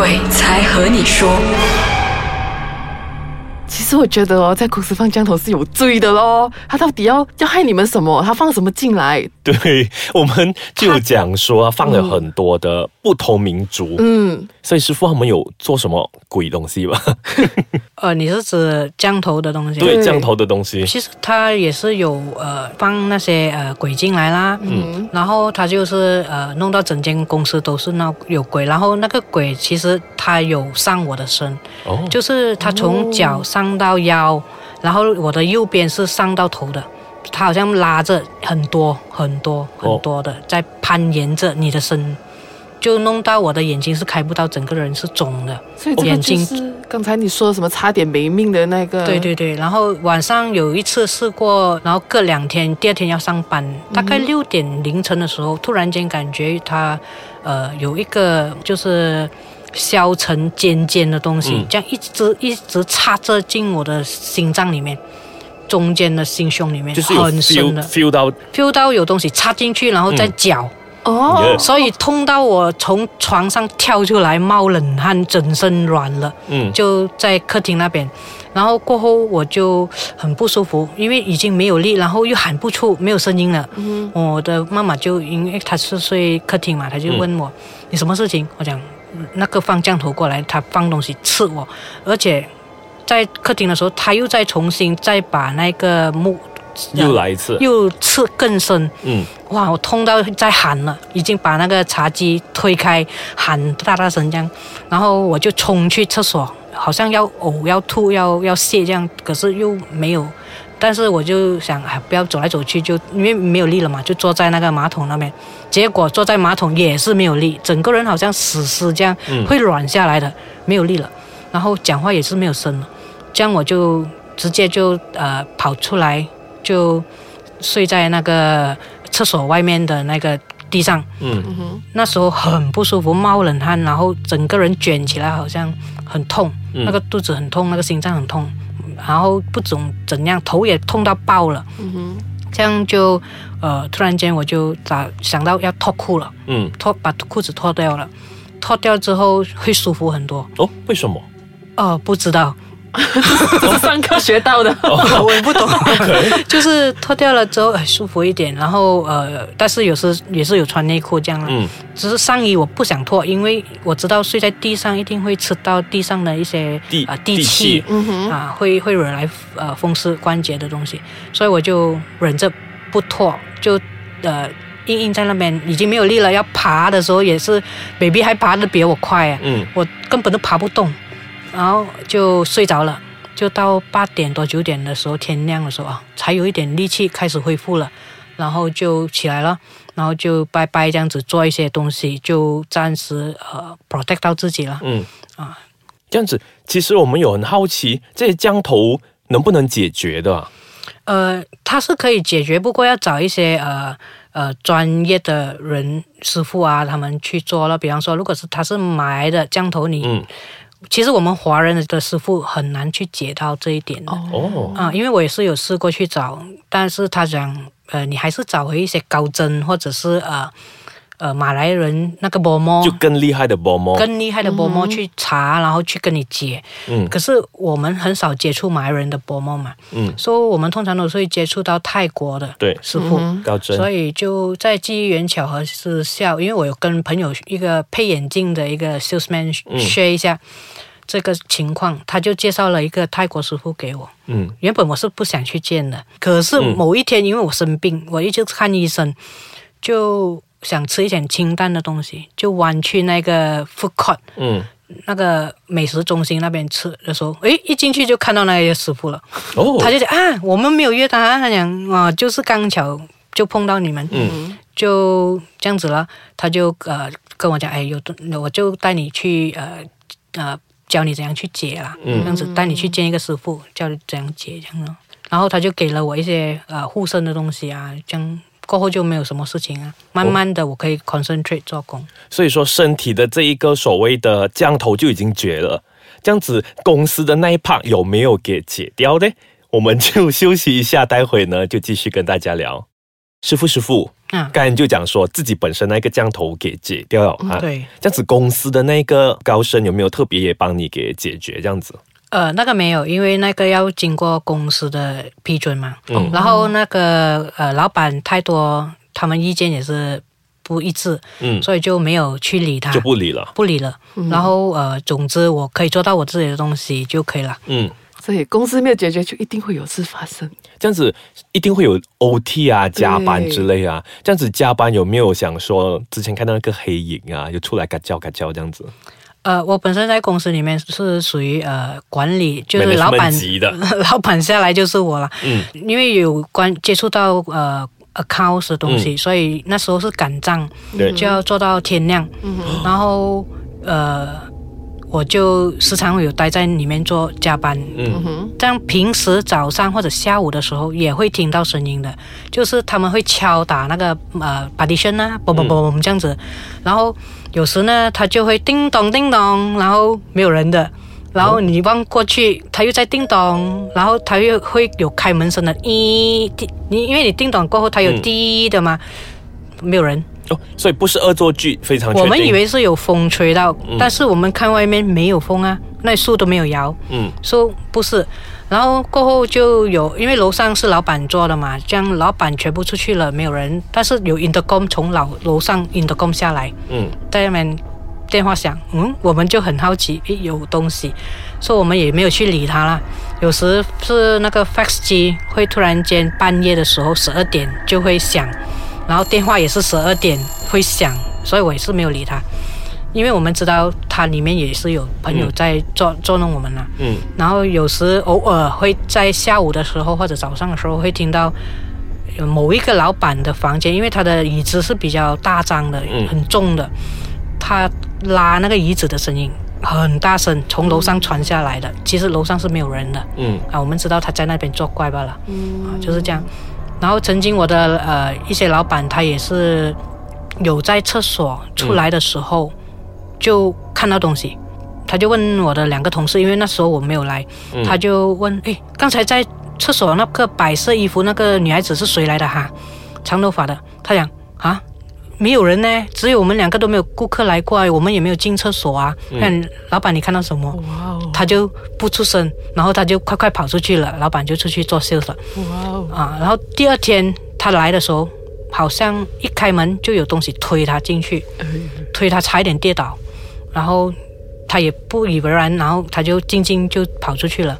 鬼才和你说。其实我觉得哦，在公司放降头是有罪的咯。他到底要要害你们什么？他放什么进来？对，我们就讲说放了很多的不同民族，嗯，所以师傅他们有做什么鬼东西吧？呃，你是指降头的东西？对，降头的东西。其实他也是有呃放那些呃鬼进来啦，嗯，然后他就是呃弄到整间公司都是那有鬼，然后那个鬼其实他有上我的身，哦，就是他从脚上到腰，然后我的右边是上到头的，它好像拉着很多很多很多的在攀岩着你的身。就弄到我的眼睛是开不到，整个人是肿的，所以这个就是刚才你说什么差点没命的那个。对对对，然后晚上有一次试过，然后隔两天，第二天要上班，大概六点凌晨的时候，突然间感觉它，呃，有一个就是削成尖尖的东西，这样一直一直插着进我的心脏里面，中间的心胸里面，就是很深的，feel 到 feel 到有东西插进去，然后再绞。哦，所以痛到我从床上跳出来冒冷汗，整身软了。嗯，就在客厅那边，然后过后我就很不舒服，因为已经没有力，然后又喊不出，没有声音了。嗯，我的妈妈就因为她是睡客厅嘛，她就问我你什么事情？我讲那个放降头过来，他放东西刺我，而且在客厅的时候，他又再重新再把那个木。又来一次，又刺更深。嗯，哇，我痛到在喊了，已经把那个茶几推开，喊大大声这样，然后我就冲去厕所，好像要呕、要吐、要要泻这样，可是又没有。但是我就想，哎，不要走来走去，就因为没有力了嘛，就坐在那个马桶那边。结果坐在马桶也是没有力，整个人好像死尸这样，会软下来的，没有力了。然后讲话也是没有声了，这样我就直接就呃跑出来。就睡在那个厕所外面的那个地上，嗯哼，那时候很不舒服，冒冷汗，然后整个人卷起来，好像很痛，那个肚子很痛，那个心脏很痛，然后不怎怎样，头也痛到爆了，嗯哼，这样就呃，突然间我就咋想到要脱裤了，嗯，脱把裤子脱掉了，脱掉之后会舒服很多哦？为什么？哦，不知道。这是上课学到的，我也不懂。就是脱掉了之后很舒服一点，然后呃，但是有时也是有穿内裤这样了。嗯，只是上衣我不想脱，因为我知道睡在地上一定会吃到地上的一些地啊地气，嗯哼。啊会会惹来呃风湿关节的东西，所以我就忍着不脱，就呃硬硬在那边已经没有力了，要爬的时候也是，baby 还爬得比我快啊，嗯，我根本都爬不动。然后就睡着了，就到八点多九点的时候，天亮的时候啊，才有一点力气开始恢复了，然后就起来了，然后就拜拜这样子做一些东西，就暂时呃 protect 到自己了。嗯啊，这样子，其实我们有很好奇，这些降头能不能解决的？呃，它是可以解决，不过要找一些呃呃专业的人师傅啊，他们去做了。比方说，如果是他是埋的降头，你。其实我们华人的师傅很难去解到这一点的哦，啊，因为我也是有试过去找，但是他讲，呃，你还是找回一些高僧或者是呃。呃，马来人那个波摩就更厉害的波摩，更厉害的波摩去查，然后去跟你解。嗯，可是我们很少接触马来人的波摩嘛。嗯，所以我们通常都是会接触到泰国的对。师傅。高僧，所以就在机缘巧合之下，因为我有跟朋友一个配眼镜的一个 salesman share 一下这个情况，他就介绍了一个泰国师傅给我。嗯，原本我是不想去见的，可是某一天因为我生病，我一直看医生，就。想吃一点清淡的东西，就弯去那个 food court，嗯，那个美食中心那边吃的时候，诶，一进去就看到那些师傅了。哦，他就讲啊，我们没有约他，他讲啊，就是刚巧就碰到你们，嗯，就这样子了。他就呃跟我讲，哎，有我就带你去呃呃教你怎样去解啦，这样子带你去见一个师傅，教你怎样解这样咯。然后他就给了我一些呃护身的东西啊，这样。过后就没有什么事情啊，慢慢的我可以 concentrate 做工。所以说身体的这一个所谓的降头就已经绝了，这样子公司的那一 part 有没有给解掉呢？我们就休息一下，待会呢就继续跟大家聊。师傅，师傅，啊，刚才就讲说自己本身那个降头给解掉了啊。对，这样子公司的那个高升有没有特别也帮你给解决这样子？呃，那个没有，因为那个要经过公司的批准嘛。嗯。然后那个呃，老板太多，他们意见也是不一致。嗯。所以就没有去理他。就不理了。不理了。然后呃，总之我可以做到我自己的东西就可以了。嗯。所以公司没有解决，就一定会有事发生。这样子一定会有 OT 啊、加班之类啊。这样子加班有没有想说之前看到那个黑影啊，就出来嘎叫嘎叫这样子？呃，我本身在公司里面是属于呃管理，就是老板级的，老板下来就是我了。嗯，因为有关接触到呃 accounts 的东西，所以那时候是赶账，就要做到天亮。嗯，然后呃。我就时常会有待在里面做加班，嗯。哼，这样平时早上或者下午的时候也会听到声音的，就是他们会敲打那个呃 partition 啊，嘣嘣嘣嘣这样子，然后有时呢他就会叮咚叮咚，然后没有人的，然后你望过去，他又在叮咚，然后他又会有开门声的，咦，你因为你叮咚过后他有滴的嘛，没有人。所以不是恶作剧，非常。我们以为是有风吹到，但是我们看外面没有风啊，那树都没有摇。嗯，说不是，然后过后就有，因为楼上是老板做的嘛，这样老板全部出去了，没有人，但是有 intercom 从老楼上 intercom 下来。嗯，在那边电话响，嗯，我们就很好奇，诶，有东西，所以我们也没有去理他啦。有时是那个 fax 机会突然间半夜的时候十二点就会响。然后电话也是十二点会响，所以我也是没有理他，因为我们知道他里面也是有朋友在捉捉弄我们了。嗯。然后有时偶尔会在下午的时候或者早上的时候会听到某一个老板的房间，因为他的椅子是比较大张的、很重的，他拉那个椅子的声音很大声，从楼上传下来的。其实楼上是没有人的。嗯。啊，我们知道他在那边作怪罢了。嗯。啊，就是这样。然后曾经我的呃一些老板他也是有在厕所出来的时候就看到东西，他就问我的两个同事，因为那时候我没有来，他就问：哎，刚才在厕所那个白色衣服那个女孩子是谁来的哈？长头发的。他讲啊。没有人呢，只有我们两个都没有顾客来过，我们也没有进厕所啊。看老板，你看到什么？他就不出声，然后他就快快跑出去了。老板就出去做 sales 了。哇啊！然后第二天他来的时候，好像一开门就有东西推他进去，推他差一点跌倒，然后他也不以为然，然后他就静静就跑出去了。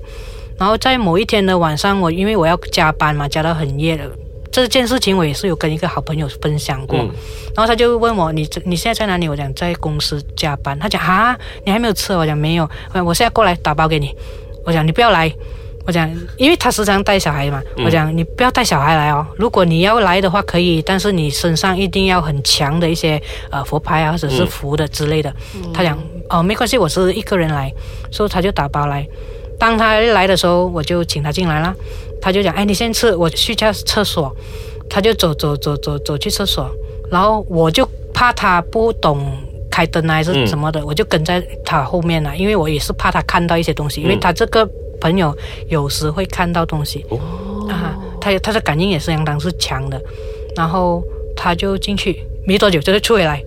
然后在某一天的晚上，我因为我要加班嘛，加到很夜了。这件事情我也是有跟一个好朋友分享过，然后他就问我：“你你现在在哪里？”我讲在公司加班。他讲：“啊，你还没有吃？”我讲：“没有。”我现在过来打包给你。我讲：“你不要来。”我讲：“因为他时常带小孩嘛。”我讲：“你不要带小孩来哦。如果你要来的话可以，但是你身上一定要很强的一些呃佛牌啊，或者是符的之类的。”他讲：“哦，没关系，我是一个人来。”所以他就打包来。当他来的时候，我就请他进来了。他就讲：“哎，你先吃，我去下厕所。”他就走走走走走去厕所，然后我就怕他不懂开灯还是什么的，我就跟在他后面了，因为我也是怕他看到一些东西，因为他这个朋友有时会看到东西哦啊，他他的感应也是相当是强的。然后他就进去没多久就出回来，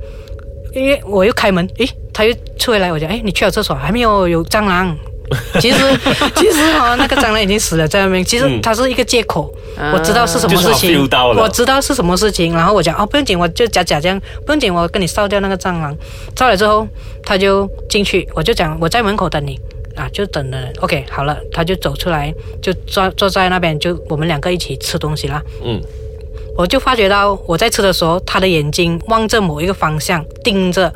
因为我又开门，诶，他又出回来，我讲：“哎，你去了厕所还没有有蟑螂？” 其实，其实哈，那个蟑螂已经死了在那边。其实它是一个借口，我知道是什么事情，我知道是什么事情。然后我讲哦，不用紧，我就假假这样，不用紧，我跟你烧掉那个蟑螂。烧了之后，他就进去，我就讲我在门口等你啊，就等了。OK，好了，他就走出来，就坐坐在那边，就我们两个一起吃东西啦。嗯，我就发觉到我在吃的时候，他的眼睛望着某一个方向盯着。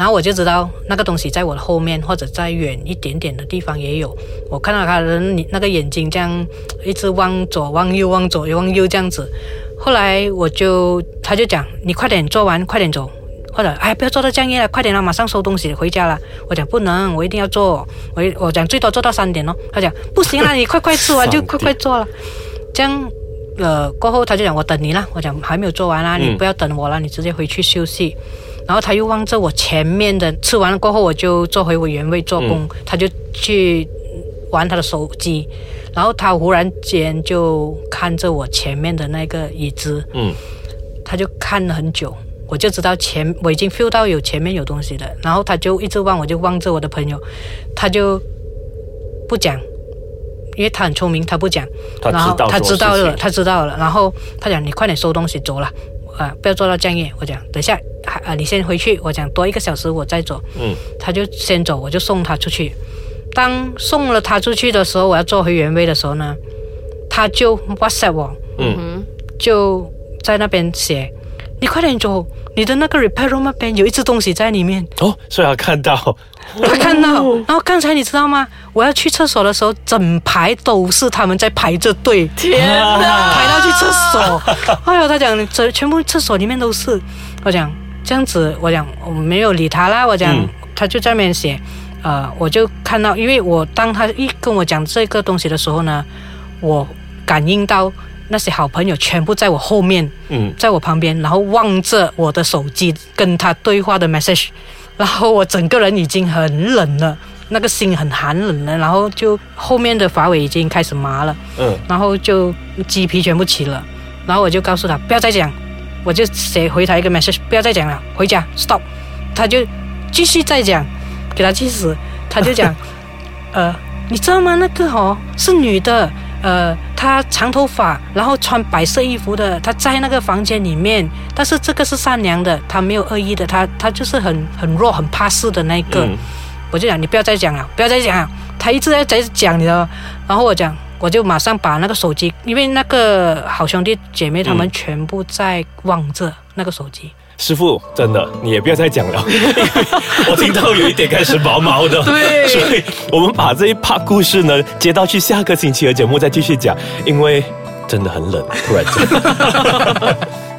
然后我就知道那个东西在我的后面，或者在远一点点的地方也有。我看到他的那个眼睛这样一直往左、往右、往左、往右这样子。后来我就，他就讲：“你快点做完，快点走。”或者：“哎，不要做到这样夜了，快点了，马上收东西回家了。”我讲：“不能，我一定要做。”我我讲最多做到三点哦。他讲：“不行了，你快快吃完就快快做了。”这样，呃，过后他就讲：“我等你了。”我讲：“还没有做完啊，你不要等我了，你直接回去休息。”然后他又望着我前面的，吃完了过后，我就坐回我原位做工，他就去玩他的手机，然后他忽然间就看着我前面的那个椅子，嗯，他就看了很久，我就知道前我已经 feel 到有前面有东西了，然后他就一直望，我就望着我的朋友，他就不讲，因为他很聪明，他不讲，然后他知道了，他知道了，然后他讲你快点收东西走了，啊，不要做到这样夜，我讲等下还啊你先回去，我讲多一个小时我再走，嗯，他就先走，我就送他出去。当送了他出去的时候，我要坐回原位的时候呢，他就 WhatsApp 我，嗯，就在那边写，你快点走，你的那个 repair room 那边有一只东西在里面。哦，所以他看到，他看到，然后刚才你知道吗？我要去厕所的时候，整排都是他们在排着队，天哪，排到去厕所。哎呦，他讲这全部厕所里面都是，我讲这样子，我讲我没有理他啦，我讲他就在那边写。呃，我就看到，因为我当他一跟我讲这个东西的时候呢，我感应到那些好朋友全部在我后面，嗯，在我旁边，然后望着我的手机跟他对话的 message，然后我整个人已经很冷了，那个心很寒冷了，然后就后面的发尾已经开始麻了，嗯，然后就鸡皮全部起了，然后我就告诉他不要再讲，我就写回他一个 message，不要再讲了，回家 stop，他就继续再讲。给他气死，他就讲，呃，你知道吗？那个哦是女的，呃，她长头发，然后穿白色衣服的，她在那个房间里面。但是这个是善良的，她没有恶意的，她她就是很很弱、很怕事的那个。我就讲，你不要再讲了，不要再讲了。他一直在在讲，你知道。然后我讲，我就马上把那个手机，因为那个好兄弟姐妹他们全部在望着那个手机。师傅，真的，你也不要再讲了，我听到有一点开始毛毛的。对，所以我们把这一 part 故事呢接到去下个星期的节目再继续讲，因为真的很冷，突然间。